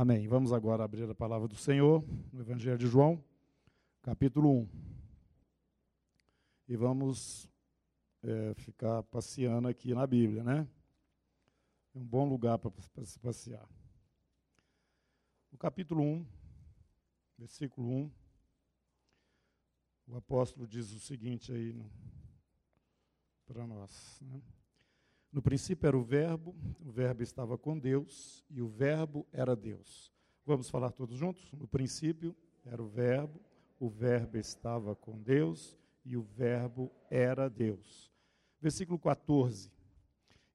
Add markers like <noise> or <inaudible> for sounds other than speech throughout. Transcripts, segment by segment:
Amém. Vamos agora abrir a palavra do Senhor no Evangelho de João, capítulo 1. E vamos é, ficar passeando aqui na Bíblia, né? É um bom lugar para se passear. No capítulo 1, versículo 1, o apóstolo diz o seguinte aí para nós. Né? No princípio era o Verbo, o Verbo estava com Deus e o Verbo era Deus. Vamos falar todos juntos? No princípio era o Verbo, o Verbo estava com Deus e o Verbo era Deus. Versículo 14.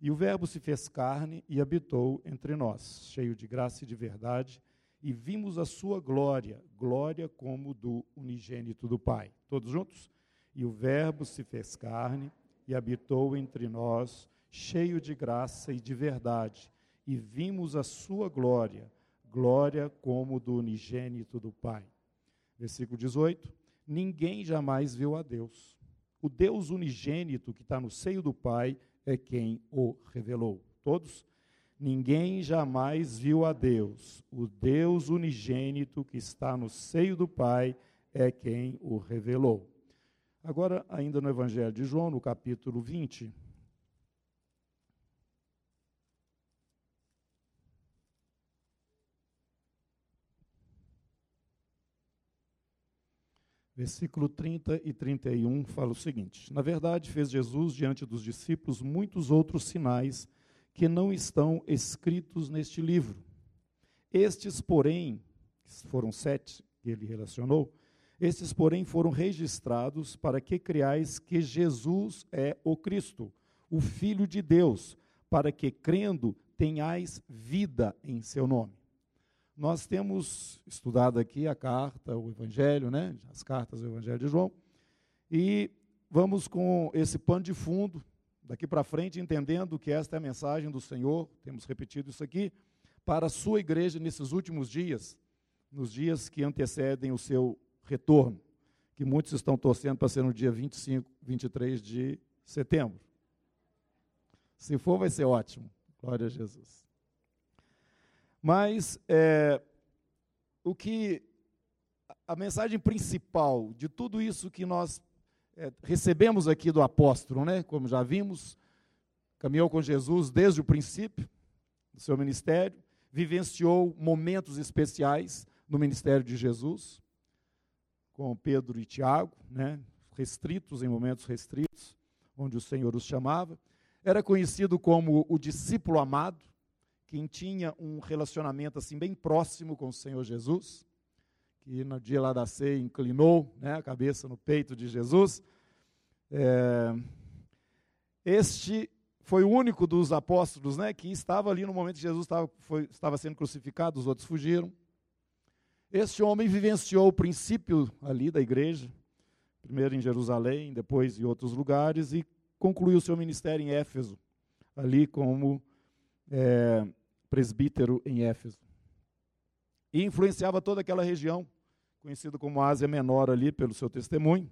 E o Verbo se fez carne e habitou entre nós, cheio de graça e de verdade, e vimos a sua glória, glória como do unigênito do Pai. Todos juntos? E o Verbo se fez carne e habitou entre nós, cheio de graça e de verdade, e vimos a sua glória, glória como do unigênito do Pai. Versículo 18: Ninguém jamais viu a Deus. O Deus unigênito que está no seio do Pai é quem o revelou. Todos? Ninguém jamais viu a Deus. O Deus unigênito que está no seio do Pai é quem o revelou. Agora, ainda no Evangelho de João, no capítulo 20, Versículo 30 e 31 fala o seguinte: Na verdade, fez Jesus diante dos discípulos muitos outros sinais que não estão escritos neste livro. Estes, porém, foram sete que ele relacionou, estes, porém, foram registrados para que criais que Jesus é o Cristo, o Filho de Deus, para que, crendo, tenhais vida em seu nome. Nós temos estudado aqui a carta, o Evangelho, né? as cartas do Evangelho de João, e vamos com esse pano de fundo, daqui para frente, entendendo que esta é a mensagem do Senhor, temos repetido isso aqui, para a sua igreja nesses últimos dias, nos dias que antecedem o seu retorno, que muitos estão torcendo para ser no dia 25, 23 de setembro. Se for, vai ser ótimo. Glória a Jesus. Mas é, o que a mensagem principal de tudo isso que nós é, recebemos aqui do apóstolo, né, como já vimos, caminhou com Jesus desde o princípio do seu ministério, vivenciou momentos especiais no ministério de Jesus, com Pedro e Tiago, né, restritos em momentos restritos, onde o Senhor os chamava. Era conhecido como o discípulo amado, quem tinha um relacionamento assim bem próximo com o Senhor Jesus, que no dia lá da ceia inclinou né, a cabeça no peito de Jesus. É, este foi o único dos apóstolos né, que estava ali no momento que Jesus estava, foi, estava sendo crucificado, os outros fugiram. Este homem vivenciou o princípio ali da igreja, primeiro em Jerusalém, depois em outros lugares, e concluiu seu ministério em Éfeso, ali como é, presbítero em Éfeso. E influenciava toda aquela região, conhecida como Ásia Menor ali pelo seu testemunho,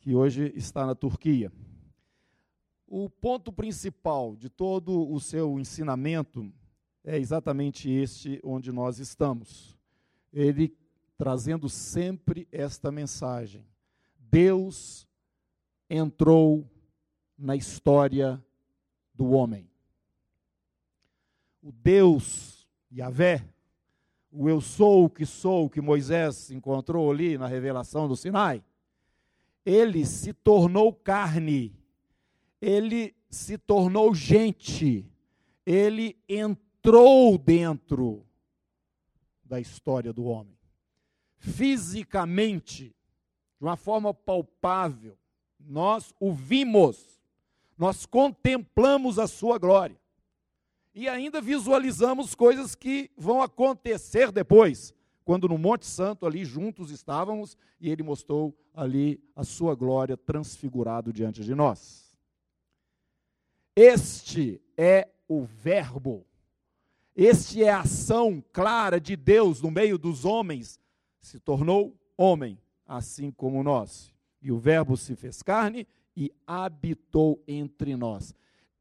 que hoje está na Turquia. O ponto principal de todo o seu ensinamento é exatamente este onde nós estamos. Ele trazendo sempre esta mensagem: Deus entrou na história do homem o Deus Yahvé, o eu sou o que sou que Moisés encontrou ali na revelação do Sinai, ele se tornou carne, ele se tornou gente, ele entrou dentro da história do homem. Fisicamente, de uma forma palpável, nós o vimos, nós contemplamos a sua glória e ainda visualizamos coisas que vão acontecer depois, quando no Monte Santo ali juntos estávamos e ele mostrou ali a sua glória transfigurado diante de nós. Este é o Verbo. Este é a ação clara de Deus no meio dos homens, se tornou homem, assim como nós. E o Verbo se fez carne e habitou entre nós.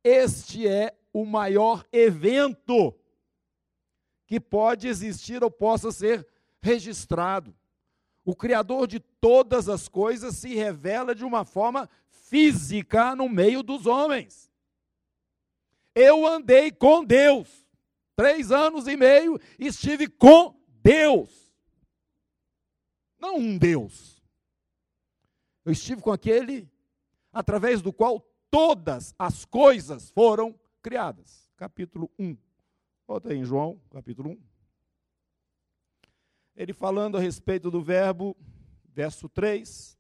Este é o maior evento que pode existir ou possa ser registrado. O Criador de todas as coisas se revela de uma forma física no meio dos homens. Eu andei com Deus. Três anos e meio estive com Deus. Não um Deus. Eu estive com aquele através do qual todas as coisas foram criadas. Capítulo 1. Volta aí em João, capítulo 1. Ele falando a respeito do verbo, verso 3,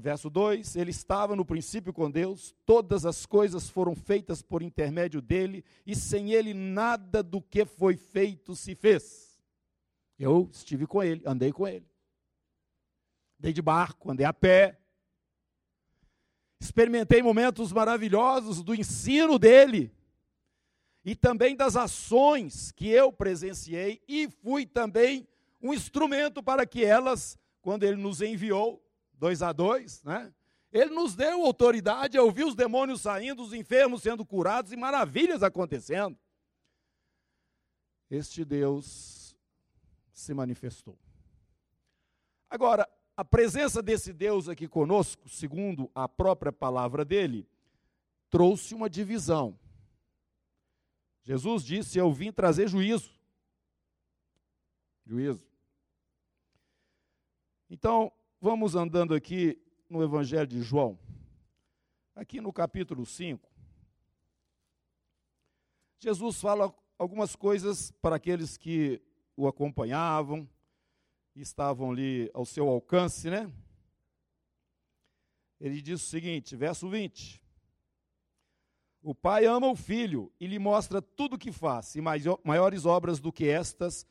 verso 2, ele estava no princípio com Deus, todas as coisas foram feitas por intermédio dele, e sem ele nada do que foi feito se fez. Eu estive com ele, andei com ele. Andei de barco, andei a pé. Experimentei momentos maravilhosos do ensino dele e também das ações que eu presenciei e fui também um instrumento para que elas, quando ele nos enviou, dois a dois, né? Ele nos deu autoridade a ouvir os demônios saindo, os enfermos sendo curados e maravilhas acontecendo. Este Deus se manifestou. Agora, a presença desse Deus aqui conosco, segundo a própria palavra dele, trouxe uma divisão. Jesus disse: Eu vim trazer juízo. Juízo. Então, vamos andando aqui no Evangelho de João, aqui no capítulo 5. Jesus fala algumas coisas para aqueles que o acompanhavam, estavam ali ao seu alcance, né? Ele diz o seguinte, verso 20: O pai ama o filho e lhe mostra tudo o que faz, e maiores obras do que estas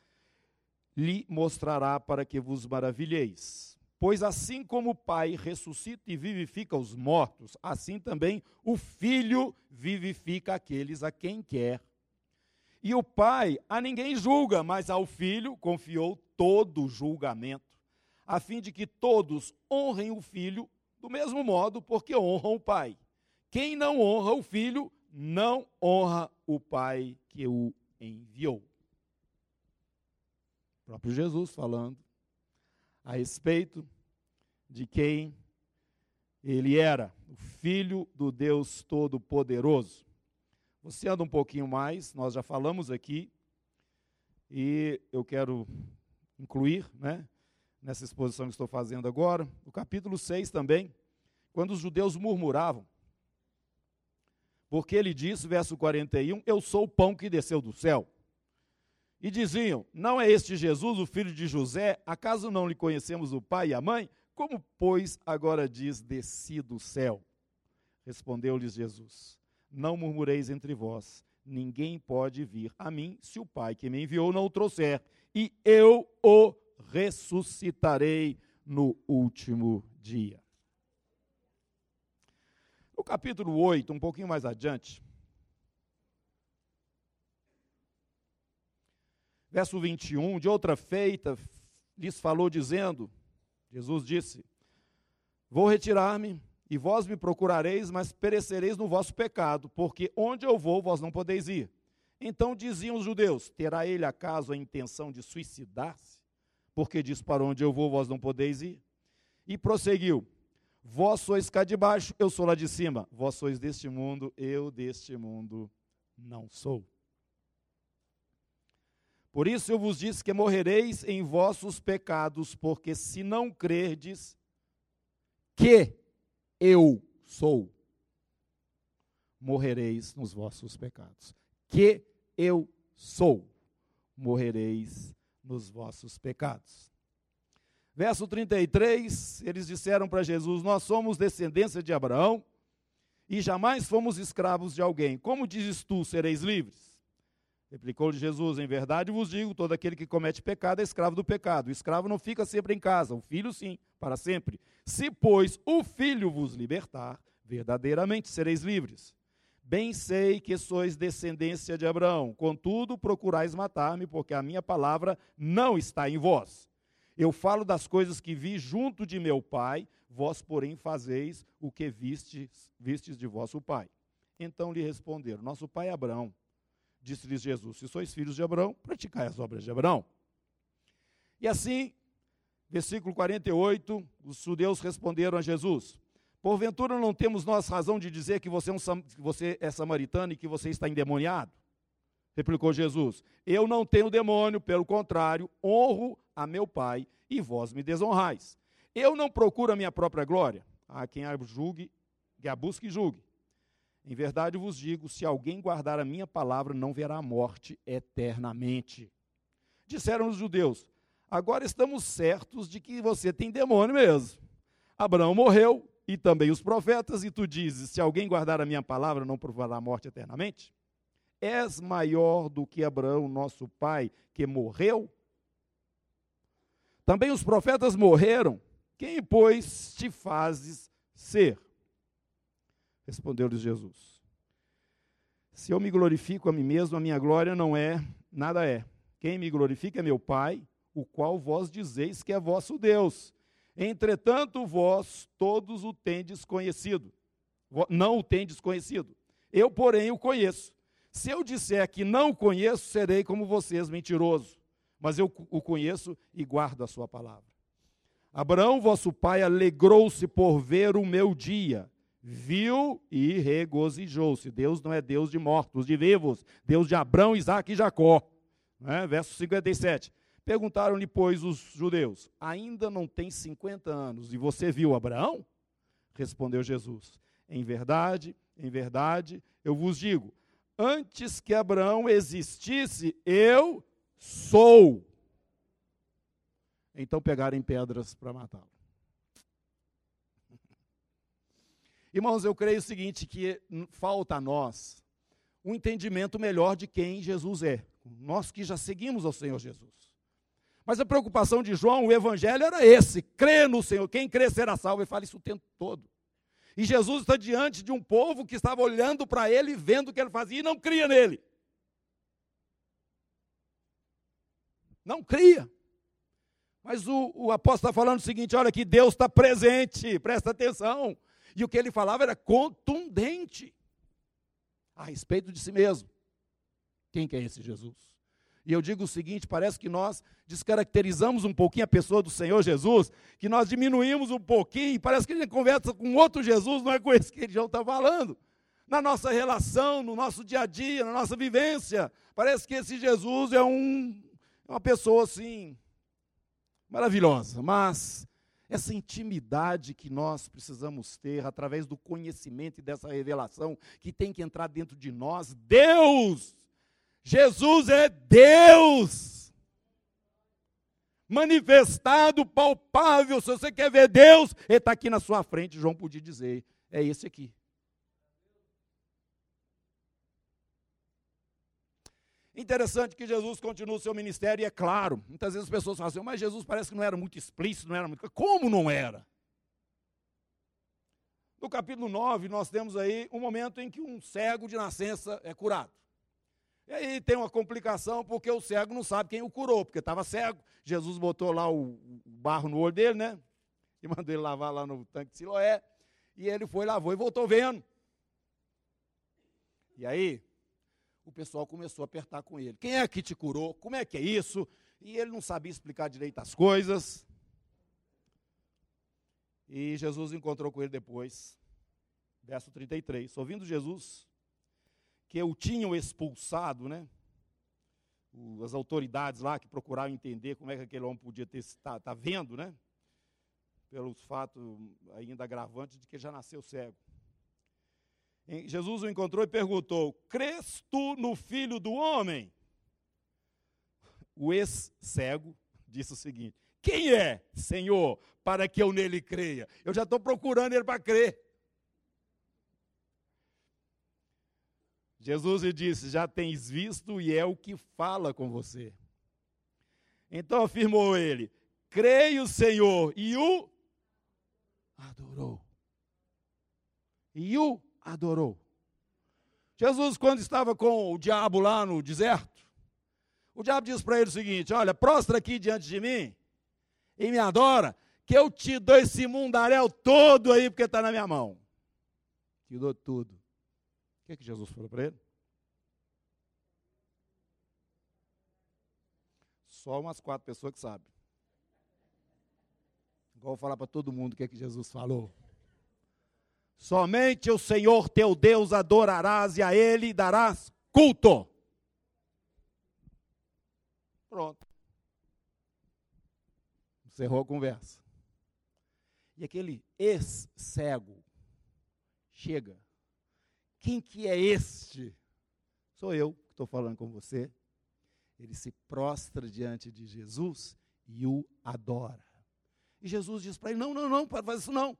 lhe mostrará para que vos maravilheis. Pois assim como o Pai ressuscita e vivifica os mortos, assim também o Filho vivifica aqueles a quem quer. E o Pai a ninguém julga, mas ao Filho confiou todo o julgamento, a fim de que todos honrem o Filho do mesmo modo, porque honram o Pai. Quem não honra o Filho, não honra o Pai que o enviou. O próprio Jesus falando a respeito de quem ele era, o Filho do Deus Todo-Poderoso. Você anda um pouquinho mais, nós já falamos aqui, e eu quero incluir, né, nessa exposição que estou fazendo agora, o capítulo 6 também, quando os judeus murmuravam, porque ele disse, verso 41, Eu sou o pão que desceu do céu. E diziam: Não é este Jesus, o filho de José? Acaso não lhe conhecemos o pai e a mãe? Como, pois, agora diz: Desci do céu? Respondeu-lhes Jesus: Não murmureis entre vós. Ninguém pode vir a mim se o Pai que me enviou não o trouxer, e eu o ressuscitarei no último dia. No capítulo 8, um pouquinho mais adiante, verso 21, de outra feita, lhes falou dizendo: Jesus disse: Vou retirar-me, e vós me procurareis, mas perecereis no vosso pecado, porque onde eu vou, vós não podeis ir. Então diziam os judeus: Terá ele acaso a intenção de suicidar-se? Porque diz: Para onde eu vou, vós não podeis ir. E prosseguiu: Vós sois cá de baixo, eu sou lá de cima. Vós sois deste mundo, eu deste mundo não sou. Por isso eu vos disse que morrereis em vossos pecados, porque se não crerdes que eu sou, morrereis nos vossos pecados. Que eu sou, morrereis nos vossos pecados. Verso 33, eles disseram para Jesus: Nós somos descendência de Abraão e jamais fomos escravos de alguém. Como dizes tu, sereis livres? Replicou-lhe Jesus: Em verdade vos digo: todo aquele que comete pecado é escravo do pecado. O escravo não fica sempre em casa, o filho sim, para sempre. Se, pois, o filho vos libertar, verdadeiramente sereis livres. Bem sei que sois descendência de Abraão, contudo procurais matar-me, porque a minha palavra não está em vós. Eu falo das coisas que vi junto de meu pai, vós, porém, fazeis o que vistes, vistes de vosso pai. Então lhe responderam: Nosso pai Abraão Disse-lhes Jesus: Se sois filhos de Abraão, praticai as obras de Abraão. E assim, versículo 48, os judeus responderam a Jesus: Porventura não temos nós razão de dizer que você é, um, você é samaritano e que você está endemoniado? Replicou Jesus: Eu não tenho demônio, pelo contrário, honro a meu Pai e vós me desonrais. Eu não procuro a minha própria glória. A quem a julgue, que a busque e julgue. Em verdade vos digo: se alguém guardar a minha palavra, não verá a morte eternamente. Disseram os judeus: Agora estamos certos de que você tem demônio mesmo. Abraão morreu e também os profetas, e tu dizes: Se alguém guardar a minha palavra, não provará a morte eternamente? És maior do que Abraão, nosso pai, que morreu? Também os profetas morreram. Quem, pois, te fazes ser? Respondeu-lhes Jesus: Se eu me glorifico a mim mesmo, a minha glória não é, nada é. Quem me glorifica é meu Pai, o qual vós dizeis que é vosso Deus. Entretanto, vós todos o tendes conhecido. Não o tendes conhecido. Eu, porém, o conheço. Se eu disser que não o conheço, serei como vocês, mentiroso. Mas eu o conheço e guardo a sua palavra. Abraão, vosso pai, alegrou-se por ver o meu dia viu e regozijou-se. Deus não é Deus de mortos, de vivos, Deus de Abraão, Isaac e Jacó. Né? Verso 57. Perguntaram-lhe, pois, os judeus: Ainda não tem 50 anos e você viu Abraão? Respondeu Jesus: Em verdade, em verdade, eu vos digo: antes que Abraão existisse, eu sou. Então pegarem pedras para matá-lo. <laughs> Irmãos, eu creio o seguinte, que falta a nós um entendimento melhor de quem Jesus é. Nós que já seguimos ao Senhor Jesus. Mas a preocupação de João, o evangelho era esse: crê no Senhor. Quem crê será salvo. Ele fala isso o tempo todo. E Jesus está diante de um povo que estava olhando para ele, vendo o que ele fazia e não cria nele. Não cria. Mas o, o apóstolo está falando o seguinte: olha que Deus está presente, presta atenção. E o que ele falava era contundente a respeito de si mesmo. Quem que é esse Jesus? E eu digo o seguinte: parece que nós descaracterizamos um pouquinho a pessoa do Senhor Jesus, que nós diminuímos um pouquinho, parece que a gente conversa com outro Jesus, não é com esse que ele já está falando. Na nossa relação, no nosso dia a dia, na nossa vivência, parece que esse Jesus é um, uma pessoa assim, maravilhosa, mas essa intimidade que nós precisamos ter através do conhecimento e dessa revelação que tem que entrar dentro de nós. Deus! Jesus é Deus! Manifestado, palpável. Se você quer ver Deus, Ele está aqui na sua frente. João podia dizer: é esse aqui. Interessante que Jesus continua o seu ministério, e é claro, muitas vezes as pessoas falam assim, mas Jesus parece que não era muito explícito, não era muito. Como não era? No capítulo 9, nós temos aí um momento em que um cego de nascença é curado. E aí tem uma complicação, porque o cego não sabe quem o curou, porque estava cego. Jesus botou lá o barro no olho dele, né? E mandou ele lavar lá no tanque de Siloé. E ele foi, lavou e voltou vendo. E aí, o pessoal começou a apertar com ele. Quem é que te curou? Como é que é isso? E ele não sabia explicar direito as coisas. E Jesus encontrou com ele depois, verso 33. Ouvindo Jesus que o tinham expulsado, né? As autoridades lá que procuraram entender como é que aquele homem podia ter tá, tá vendo, né? Pelos fatos ainda agravantes de que já nasceu cego. Jesus o encontrou e perguntou: Crês tu no filho do homem? O ex-cego disse o seguinte: Quem é, Senhor, para que eu nele creia? Eu já estou procurando ele para crer. Jesus lhe disse: Já tens visto e é o que fala com você. Então afirmou ele: Creio, Senhor, e o adorou. E o adorou. Jesus, quando estava com o diabo lá no deserto, o diabo disse para ele o seguinte: Olha, prostra aqui diante de mim e me adora, que eu te dou esse mundaréu todo aí, porque está na minha mão. Te dou tudo. Que, é que Jesus falou para ele? Só umas quatro pessoas que sabem. Igual falar para todo mundo o que é que Jesus falou. Somente o Senhor teu Deus adorarás e a Ele darás culto. Pronto. Encerrou a conversa. E aquele ex-cego chega. Quem que é este? Sou eu que estou falando com você. Ele se prostra diante de Jesus e o adora. E Jesus diz para ele: Não, não, não, para fazer isso não.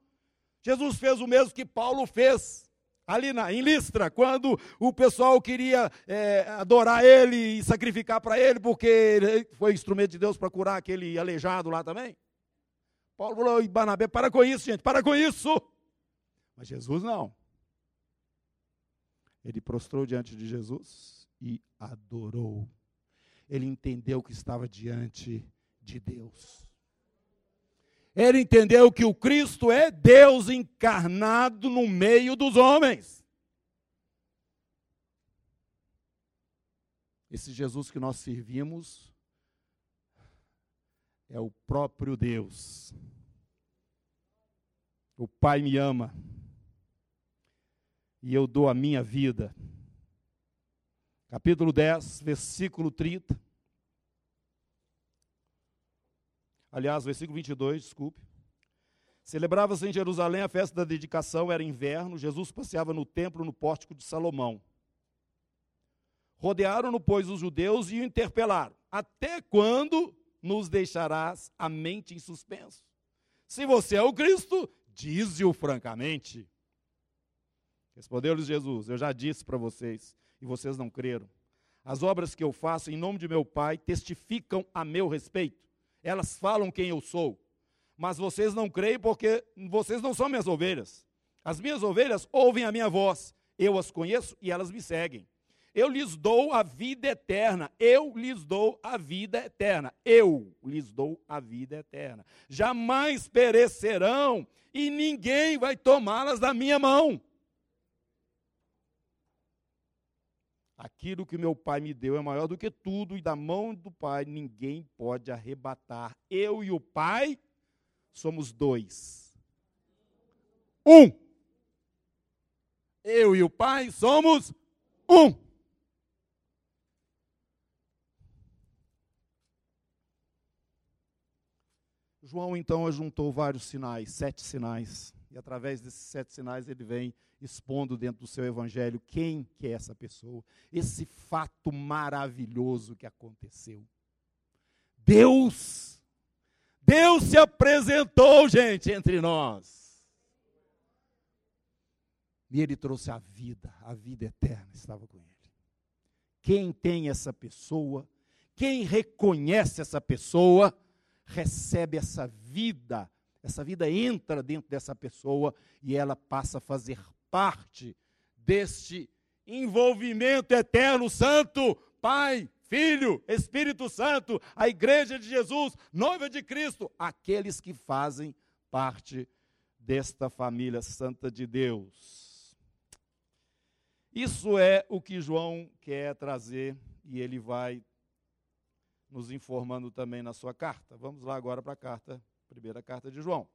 Jesus fez o mesmo que Paulo fez ali na, em Listra, quando o pessoal queria é, adorar ele e sacrificar para ele, porque ele foi instrumento de Deus para curar aquele aleijado lá também. Paulo falou, Barnabé, para com isso, gente, para com isso. Mas Jesus não. Ele prostrou diante de Jesus e adorou. Ele entendeu que estava diante de Deus. Ele entendeu que o Cristo é Deus encarnado no meio dos homens. Esse Jesus que nós servimos é o próprio Deus. O Pai me ama e eu dou a minha vida. Capítulo 10, versículo 30. Aliás, versículo 22, desculpe. Celebrava-se em Jerusalém a festa da dedicação, era inverno, Jesus passeava no templo no pórtico de Salomão. Rodearam-no, pois, os judeus e o interpelaram: Até quando nos deixarás a mente em suspenso? Se você é o Cristo, dize-o francamente. Respondeu-lhes Jesus: Eu já disse para vocês, e vocês não creram. As obras que eu faço em nome de meu Pai testificam a meu respeito elas falam quem eu sou. Mas vocês não creem porque vocês não são minhas ovelhas. As minhas ovelhas ouvem a minha voz, eu as conheço e elas me seguem. Eu lhes dou a vida eterna. Eu lhes dou a vida eterna. Eu lhes dou a vida eterna. Jamais perecerão e ninguém vai tomá-las da minha mão. Aquilo que meu pai me deu é maior do que tudo, e da mão do pai ninguém pode arrebatar. Eu e o pai somos dois. Um. Eu e o pai somos um. João então ajuntou vários sinais, sete sinais, e através desses sete sinais ele vem expondo dentro do seu evangelho quem que é essa pessoa, esse fato maravilhoso que aconteceu. Deus, Deus se apresentou, gente, entre nós. E ele trouxe a vida, a vida eterna estava com ele. Quem tem essa pessoa, quem reconhece essa pessoa, recebe essa vida, essa vida entra dentro dessa pessoa e ela passa a fazer parte deste envolvimento eterno, santo, Pai, Filho, Espírito Santo, a igreja de Jesus, noiva de Cristo, aqueles que fazem parte desta família santa de Deus. Isso é o que João quer trazer e ele vai nos informando também na sua carta. Vamos lá agora para a carta, primeira carta de João.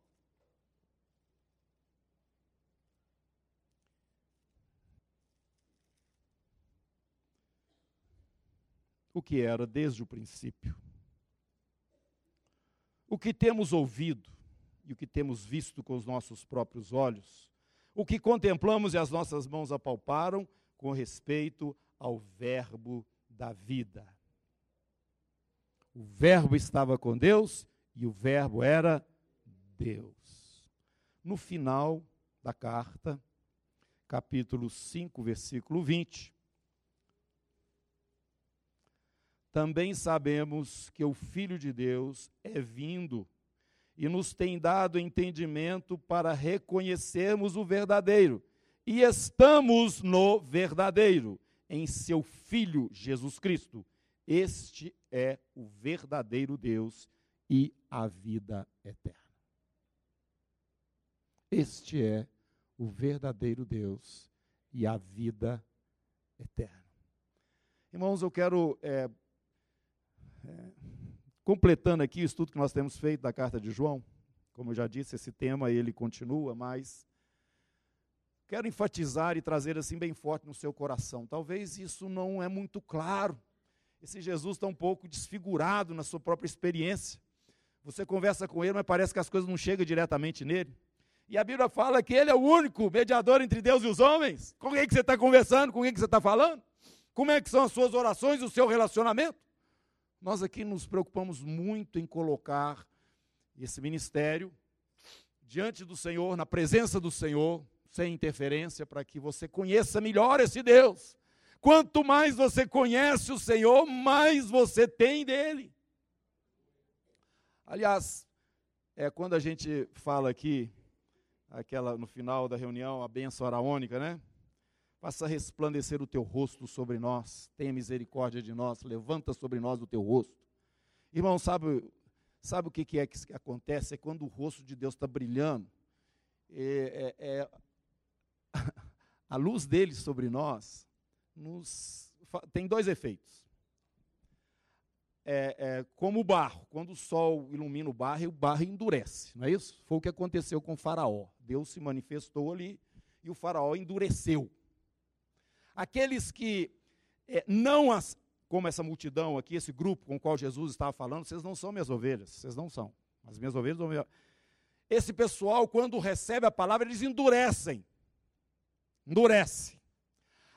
o que era desde o princípio. O que temos ouvido e o que temos visto com os nossos próprios olhos, o que contemplamos e as nossas mãos apalparam com respeito ao Verbo da vida. O Verbo estava com Deus e o Verbo era Deus. No final da carta, capítulo 5, versículo 20, também sabemos que o Filho de Deus é vindo e nos tem dado entendimento para reconhecermos o verdadeiro. E estamos no verdadeiro, em seu Filho Jesus Cristo. Este é o verdadeiro Deus e a vida eterna. Este é o verdadeiro Deus e a vida eterna. Irmãos, eu quero é, é, completando aqui o estudo que nós temos feito da carta de João, como eu já disse, esse tema ele continua, mas quero enfatizar e trazer assim bem forte no seu coração. Talvez isso não é muito claro. Esse Jesus está um pouco desfigurado na sua própria experiência. Você conversa com ele, mas parece que as coisas não chegam diretamente nele. E a Bíblia fala que ele é o único mediador entre Deus e os homens. Com quem que você está conversando? Com quem que você está falando? Como é que são as suas orações, o seu relacionamento? Nós aqui nos preocupamos muito em colocar esse ministério diante do Senhor, na presença do Senhor, sem interferência, para que você conheça melhor esse Deus. Quanto mais você conhece o Senhor, mais você tem dele. Aliás, é quando a gente fala aqui, aquela no final da reunião, a bênção araônica, né? Faça resplandecer o teu rosto sobre nós, tenha misericórdia de nós, levanta sobre nós o teu rosto. Irmão, sabe, sabe o que, que é que acontece? É quando o rosto de Deus está brilhando, é, é, é, <laughs> a luz dele sobre nós nos, tem dois efeitos. É, é, como o barro, quando o sol ilumina o barro, o barro endurece, não é isso? Foi o que aconteceu com o faraó. Deus se manifestou ali e o faraó endureceu. Aqueles que é, não, as, como essa multidão aqui, esse grupo com o qual Jesus estava falando, vocês não são minhas ovelhas, vocês não são. As minhas ovelhas não. Esse pessoal, quando recebe a palavra, eles endurecem. Endurece.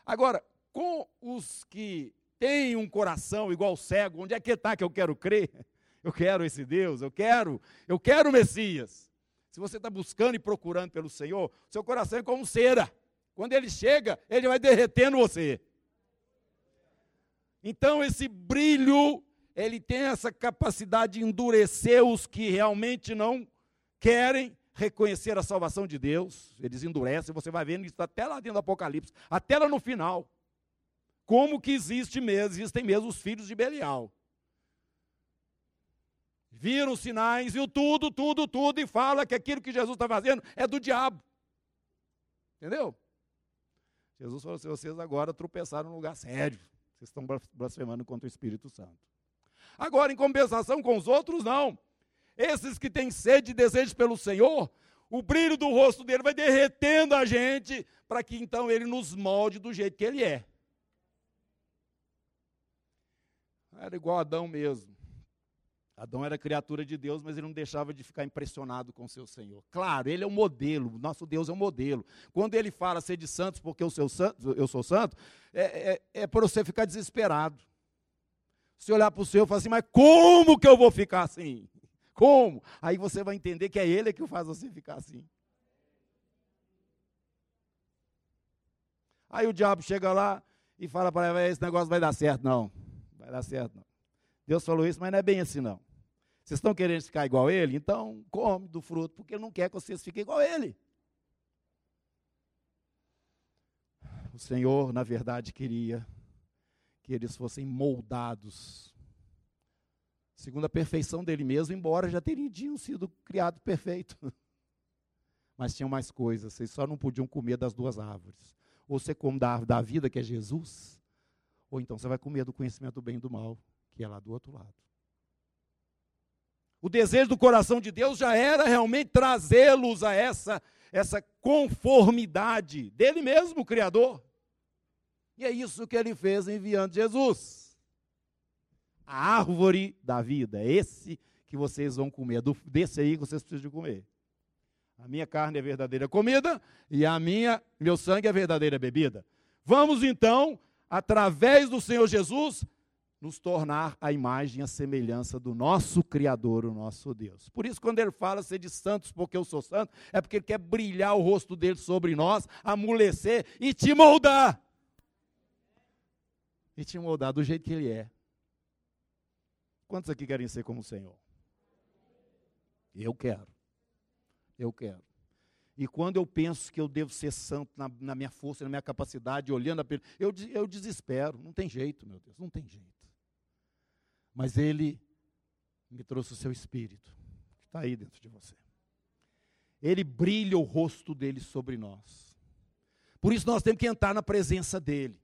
Agora, com os que têm um coração igual cego, onde é que está que eu quero crer? <laughs> Eu quero esse Deus, eu quero, eu quero o Messias. Se você está buscando e procurando pelo Senhor, seu coração é como cera. Quando ele chega, ele vai derretendo você. Então esse brilho, ele tem essa capacidade de endurecer os que realmente não querem reconhecer a salvação de Deus. Eles endurecem, você vai vendo isso até lá dentro do Apocalipse, até lá no final. Como que existe mesmo, existem mesmo os filhos de Belial. Viram os sinais, viu tudo, tudo, tudo, e fala que aquilo que Jesus está fazendo é do diabo. Entendeu? Jesus falou assim: vocês agora tropeçaram no lugar sério. Vocês estão blasfemando contra o Espírito Santo. Agora, em compensação com os outros, não. Esses que têm sede e desejo pelo Senhor, o brilho do rosto dele vai derretendo a gente, para que então ele nos molde do jeito que ele é. Era igual Adão mesmo. Adão era criatura de Deus, mas ele não deixava de ficar impressionado com seu Senhor. Claro, ele é o modelo, nosso Deus é o modelo. Quando ele fala ser de santos porque eu sou santo, eu sou santo é, é, é para você ficar desesperado. Se olhar para o Senhor e falar assim, mas como que eu vou ficar assim? Como? Aí você vai entender que é Ele que faz você ficar assim. Aí o diabo chega lá e fala para ele, esse negócio vai dar certo. Não, vai dar certo não. Deus falou isso, mas não é bem assim não. Vocês estão querendo ficar igual a ele? Então come do fruto, porque ele não quer que vocês fiquem igual a ele. O Senhor, na verdade, queria que eles fossem moldados segundo a perfeição dele mesmo, embora já teriam sido criados perfeitos. <laughs> Mas tinham mais coisas, vocês só não podiam comer das duas árvores. Ou você come da árvore da vida, que é Jesus, ou então você vai comer do conhecimento do bem e do mal, que é lá do outro lado. O desejo do coração de Deus já era realmente trazê-los a essa, essa conformidade dele mesmo, o Criador. E é isso que ele fez enviando Jesus. A árvore da vida, é esse que vocês vão comer, é desse aí que vocês precisam de comer. A minha carne é verdadeira comida e a minha, meu sangue é verdadeira bebida. Vamos então, através do Senhor Jesus, nos tornar a imagem e a semelhança do nosso Criador, o nosso Deus. Por isso, quando ele fala ser de santos porque eu sou santo, é porque ele quer brilhar o rosto dele sobre nós, amolecer e te moldar. E te moldar do jeito que ele é. Quantos aqui querem ser como o Senhor? Eu quero. Eu quero. E quando eu penso que eu devo ser santo na, na minha força, na minha capacidade, olhando a eu, eu desespero. Não tem jeito, meu Deus, não tem jeito. Mas Ele me trouxe o seu espírito, que está aí dentro de você. Ele brilha o rosto dele sobre nós. Por isso nós temos que entrar na presença dele.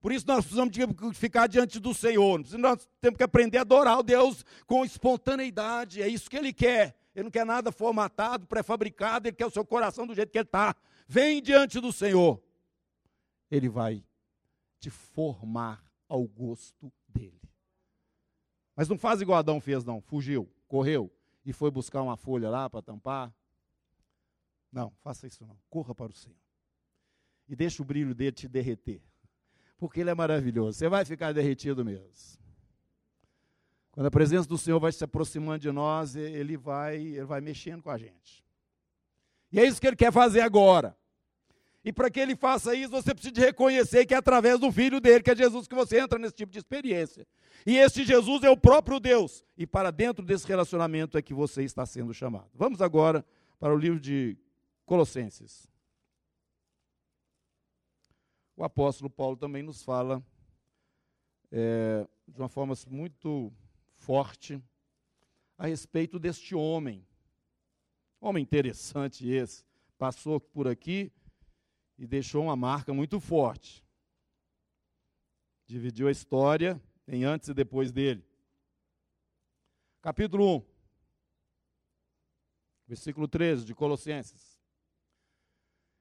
Por isso nós precisamos ficar diante do Senhor. Nós temos que aprender a adorar o Deus com espontaneidade. É isso que Ele quer. Ele não quer nada formatado, pré-fabricado. Ele quer o seu coração do jeito que Ele está. Vem diante do Senhor. Ele vai te formar ao gosto dele. Mas não faz igual Adão fez, não. Fugiu, correu e foi buscar uma folha lá para tampar. Não, faça isso não. Corra para o Senhor. E deixa o brilho dele te derreter porque Ele é maravilhoso. Você vai ficar derretido mesmo. Quando a presença do Senhor vai se aproximando de nós, Ele vai, ele vai mexendo com a gente. E é isso que Ele quer fazer agora. E para que Ele faça isso, você precisa reconhecer que é através do Filho dele, que é Jesus, que você entra nesse tipo de experiência. E este Jesus é o próprio Deus. E para dentro desse relacionamento é que você está sendo chamado. Vamos agora para o livro de Colossenses o apóstolo Paulo também nos fala é, de uma forma muito forte a respeito deste homem. Homem interessante esse. Passou por aqui e deixou uma marca muito forte. Dividiu a história em antes e depois dele. Capítulo 1, versículo 13 de Colossenses.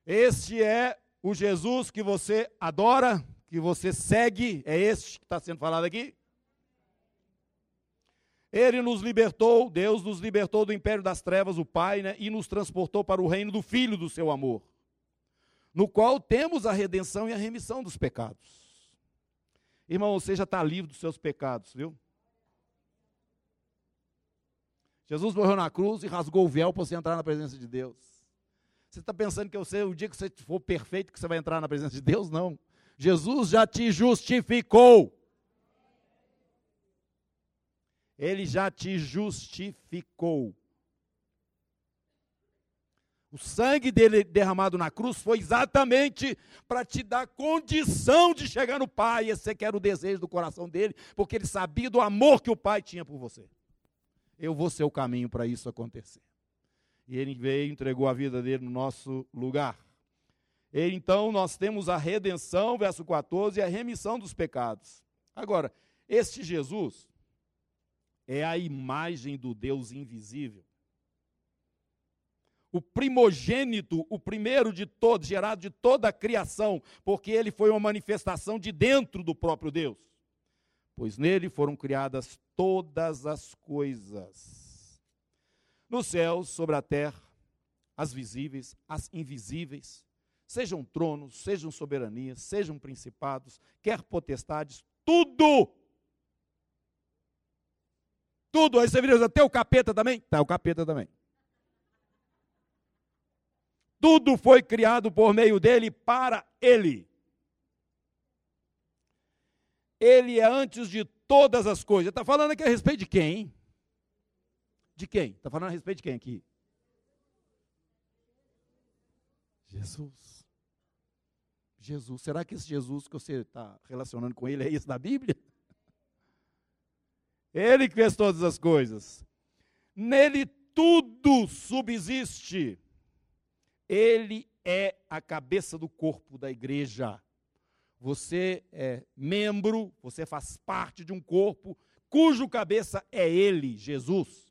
Este é o Jesus que você adora, que você segue, é este que está sendo falado aqui? Ele nos libertou, Deus nos libertou do império das trevas, o Pai, né, e nos transportou para o reino do Filho do seu amor, no qual temos a redenção e a remissão dos pecados. Irmão, você já está livre dos seus pecados, viu? Jesus morreu na cruz e rasgou o véu para você entrar na presença de Deus. Você está pensando que você, o dia que você for perfeito, que você vai entrar na presença de Deus? Não. Jesus já te justificou. Ele já te justificou. O sangue dele derramado na cruz foi exatamente para te dar condição de chegar no Pai. Esse que era o desejo do coração dele, porque ele sabia do amor que o Pai tinha por você. Eu vou ser o caminho para isso acontecer e ele veio e entregou a vida dele no nosso lugar. E, então nós temos a redenção, verso 14, e a remissão dos pecados. Agora, este Jesus é a imagem do Deus invisível. O primogênito, o primeiro de todos, gerado de toda a criação, porque ele foi uma manifestação de dentro do próprio Deus. Pois nele foram criadas todas as coisas nos céus, sobre a terra, as visíveis, as invisíveis, sejam tronos, sejam soberanias, sejam principados, quer potestades, tudo. Tudo. Aí você vira até o capeta também? Tá, o capeta também. Tudo foi criado por meio dele para ele. Ele é antes de todas as coisas. Está falando aqui a respeito de quem? Hein? De quem? Está falando a respeito de quem aqui? Jesus. Jesus. Será que esse Jesus que você está relacionando com ele é esse da Bíblia? Ele que fez todas as coisas. Nele tudo subsiste. Ele é a cabeça do corpo da igreja. Você é membro, você faz parte de um corpo cujo cabeça é ele, Jesus.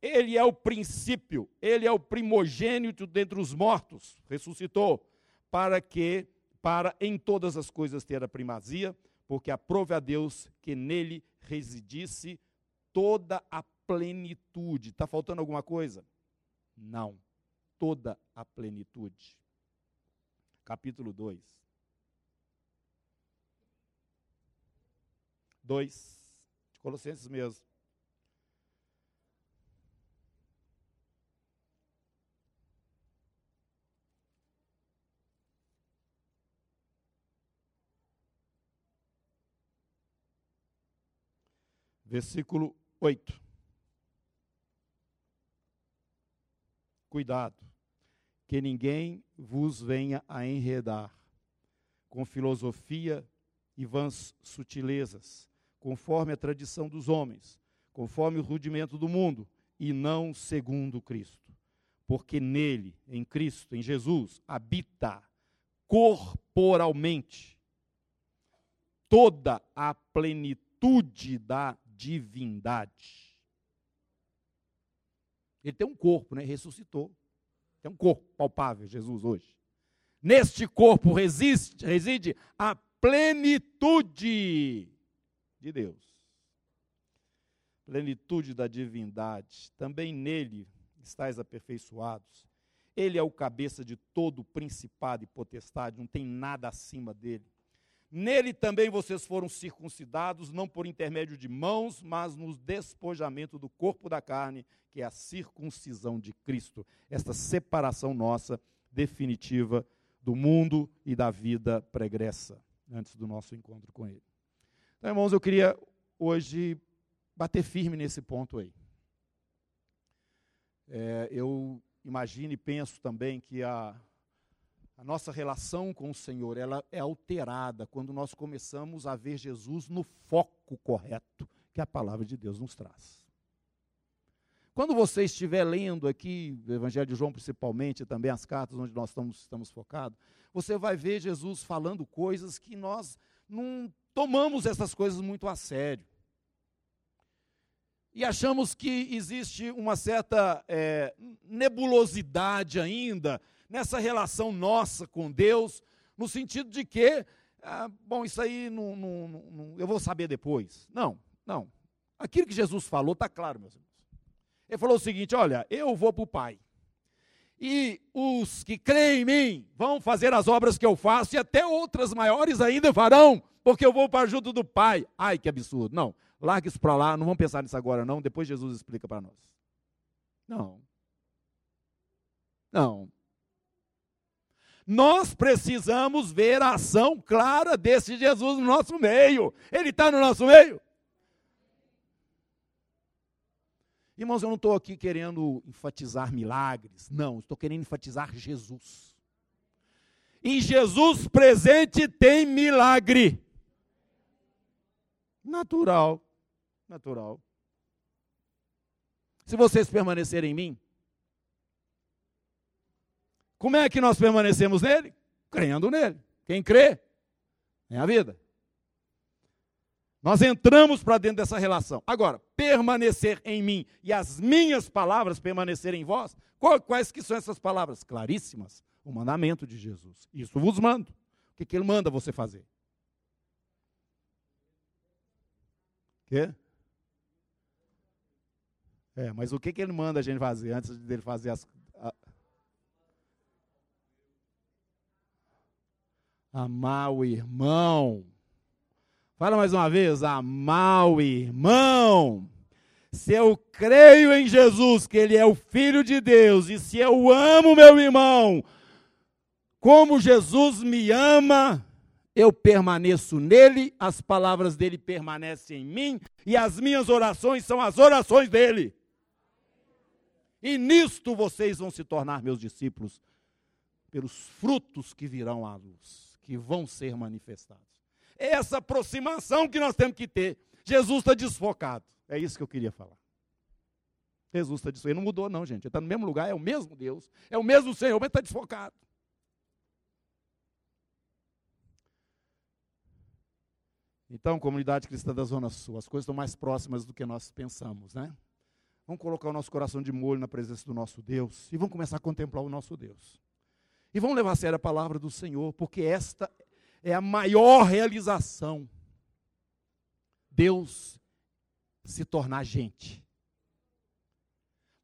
Ele é o princípio, ele é o primogênito dentre os mortos, ressuscitou, para que, para em todas as coisas ter a primazia, porque aprove a Deus que nele residisse toda a plenitude. Está faltando alguma coisa? Não. Toda a plenitude. Capítulo 2. 2. De Colossenses mesmo. Versículo 8. Cuidado, que ninguém vos venha a enredar com filosofia e vãs sutilezas, conforme a tradição dos homens, conforme o rudimento do mundo, e não segundo Cristo. Porque nele, em Cristo, em Jesus, habita corporalmente toda a plenitude da divindade. Ele tem um corpo, né? Ressuscitou. Tem um corpo palpável, Jesus, hoje. Neste corpo resiste, reside a plenitude de Deus. Plenitude da divindade. Também nele estáis aperfeiçoados. Ele é o cabeça de todo principado e potestade, não tem nada acima dele. Nele também vocês foram circuncidados, não por intermédio de mãos, mas no despojamento do corpo da carne, que é a circuncisão de Cristo. Esta separação nossa definitiva do mundo e da vida pregressa, antes do nosso encontro com Ele. Então, irmãos, eu queria hoje bater firme nesse ponto aí. É, eu imagino e penso também que a, a nossa relação com o Senhor ela é alterada quando nós começamos a ver Jesus no foco correto que a palavra de Deus nos traz. Quando você estiver lendo aqui, o Evangelho de João principalmente, e também as cartas onde nós estamos, estamos focados, você vai ver Jesus falando coisas que nós não tomamos essas coisas muito a sério. E achamos que existe uma certa é, nebulosidade ainda nessa relação nossa com Deus, no sentido de que, ah, bom, isso aí não, não, não, eu vou saber depois. Não, não. Aquilo que Jesus falou está claro, meus irmãos. Ele falou o seguinte: Olha, eu vou para o Pai. E os que creem em mim vão fazer as obras que eu faço, e até outras maiores ainda farão, porque eu vou para junto do Pai. Ai, que absurdo. Não, larga isso para lá, não vamos pensar nisso agora, não. Depois Jesus explica para nós. Não. Não. Nós precisamos ver a ação clara desse Jesus no nosso meio. Ele está no nosso meio. Irmãos, eu não estou aqui querendo enfatizar milagres, não, estou querendo enfatizar Jesus. Em Jesus presente tem milagre. Natural, natural. Se vocês permanecerem em mim, como é que nós permanecemos nele? Crendo nele. Quem crê, é a vida. Nós entramos para dentro dessa relação. Agora, permanecer em mim e as minhas palavras permanecerem em vós, quais que são essas palavras? Claríssimas. O mandamento de Jesus. Isso vos mando. O que, que ele manda você fazer? Quê? É, mas o que, que ele manda a gente fazer antes dele fazer as. Amar o irmão. Fala mais uma vez, amar o irmão. Se eu creio em Jesus, que Ele é o Filho de Deus, e se eu amo meu irmão, como Jesus me ama, eu permaneço nele, as palavras dele permanecem em mim, e as minhas orações são as orações dele. E nisto vocês vão se tornar meus discípulos, pelos frutos que virão à luz, que vão ser manifestados essa aproximação que nós temos que ter. Jesus está desfocado. É isso que eu queria falar. Jesus está desfocado. Ele não mudou, não, gente. Ele está no mesmo lugar, é o mesmo Deus, é o mesmo Senhor, mas está desfocado. Então, comunidade cristã da Zona Sul, as coisas estão mais próximas do que nós pensamos, né? Vamos colocar o nosso coração de molho na presença do nosso Deus e vamos começar a contemplar o nosso Deus. E vamos levar a sério a palavra do Senhor, porque esta é a maior realização. Deus se tornar gente.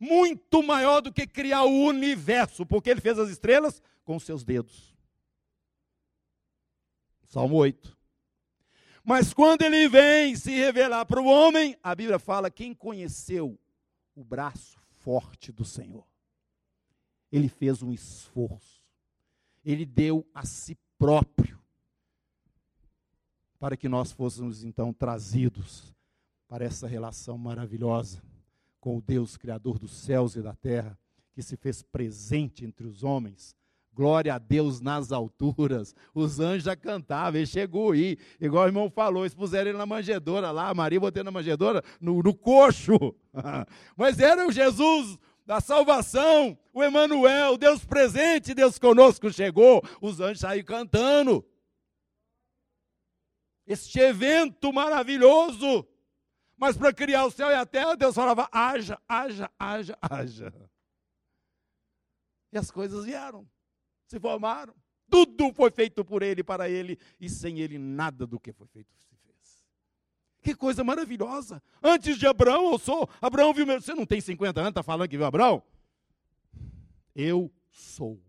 Muito maior do que criar o universo, porque ele fez as estrelas com os seus dedos. Salmo 8. Mas quando ele vem se revelar para o homem, a Bíblia fala: quem conheceu o braço forte do Senhor? Ele fez um esforço, ele deu a si próprio para que nós fôssemos então trazidos para essa relação maravilhosa com o Deus Criador dos céus e da terra, que se fez presente entre os homens. Glória a Deus nas alturas. Os anjos já cantavam, ele chegou aí, igual o irmão falou, eles puseram ele na manjedoura lá, a Maria botei na manjedoura, no, no coxo. <laughs> Mas era o Jesus a salvação, o Emanuel, Deus presente, Deus conosco chegou. Os anjos saíram cantando. Este evento maravilhoso. Mas para criar o céu e a terra, Deus falava: haja, haja, haja, haja. E as coisas vieram, se formaram. Tudo foi feito por ele, para ele, e sem ele nada do que foi feito. Que coisa maravilhosa. Antes de Abraão, eu sou. Abraão viu meu. Você não tem 50 anos, está falando que viu Abraão? Eu sou.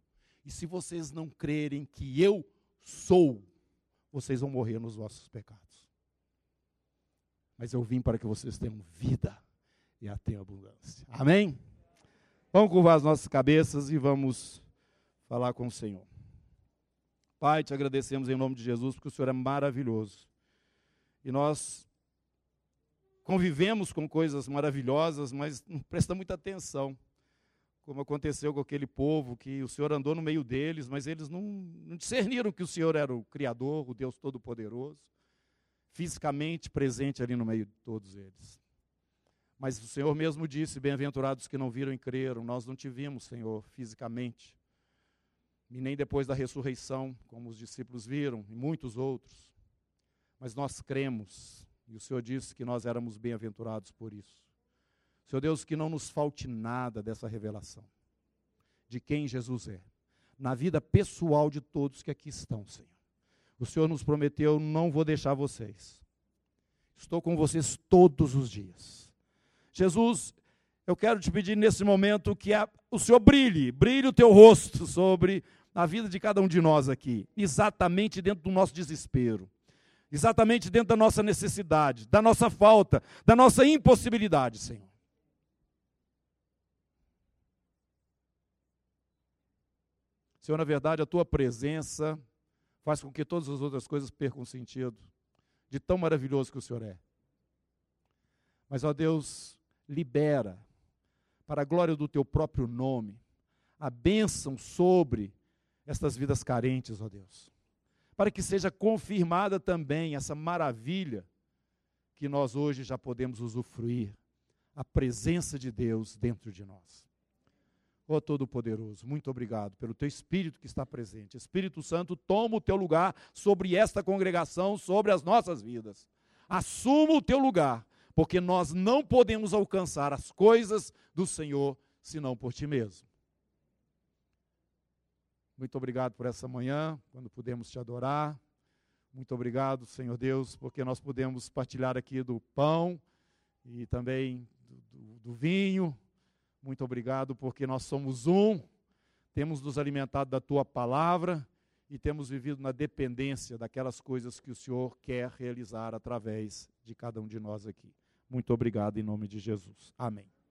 E se vocês não crerem que eu sou, vocês vão morrer nos vossos pecados. Mas eu vim para que vocês tenham vida e a tenham abundância. Amém? Vamos curvar as nossas cabeças e vamos falar com o Senhor. Pai, te agradecemos em nome de Jesus, porque o Senhor é maravilhoso. E nós convivemos com coisas maravilhosas, mas não presta muita atenção. Como aconteceu com aquele povo, que o Senhor andou no meio deles, mas eles não, não discerniram que o Senhor era o Criador, o Deus Todo-Poderoso, fisicamente presente ali no meio de todos eles. Mas o Senhor mesmo disse: Bem-aventurados que não viram e creram. Nós não te vimos, Senhor, fisicamente. E nem depois da ressurreição, como os discípulos viram, e muitos outros. Mas nós cremos. E o Senhor disse que nós éramos bem-aventurados por isso. Senhor Deus, que não nos falte nada dessa revelação. De quem Jesus é. Na vida pessoal de todos que aqui estão, Senhor. O Senhor nos prometeu: não vou deixar vocês. Estou com vocês todos os dias Jesus, eu quero te pedir nesse momento que a, o Senhor brilhe, brilhe o teu rosto sobre a vida de cada um de nós aqui, exatamente dentro do nosso desespero, exatamente dentro da nossa necessidade, da nossa falta, da nossa impossibilidade, Senhor. Senhor, na verdade, a tua presença faz com que todas as outras coisas percam sentido, de tão maravilhoso que o Senhor é. Mas, ó Deus, libera, para a glória do teu próprio nome, a bênção sobre estas vidas carentes, ó Deus. Para que seja confirmada também essa maravilha que nós hoje já podemos usufruir, a presença de Deus dentro de nós. Ó Todo-Poderoso, muito obrigado pelo teu Espírito que está presente. Espírito Santo, toma o teu lugar sobre esta congregação, sobre as nossas vidas. Assuma o teu lugar porque nós não podemos alcançar as coisas do Senhor senão por ti mesmo. Muito obrigado por essa manhã, quando pudemos te adorar. Muito obrigado, Senhor Deus, porque nós podemos partilhar aqui do pão e também do, do vinho. Muito obrigado, porque nós somos um, temos nos alimentado da tua palavra e temos vivido na dependência daquelas coisas que o Senhor quer realizar através de cada um de nós aqui. Muito obrigado em nome de Jesus. Amém.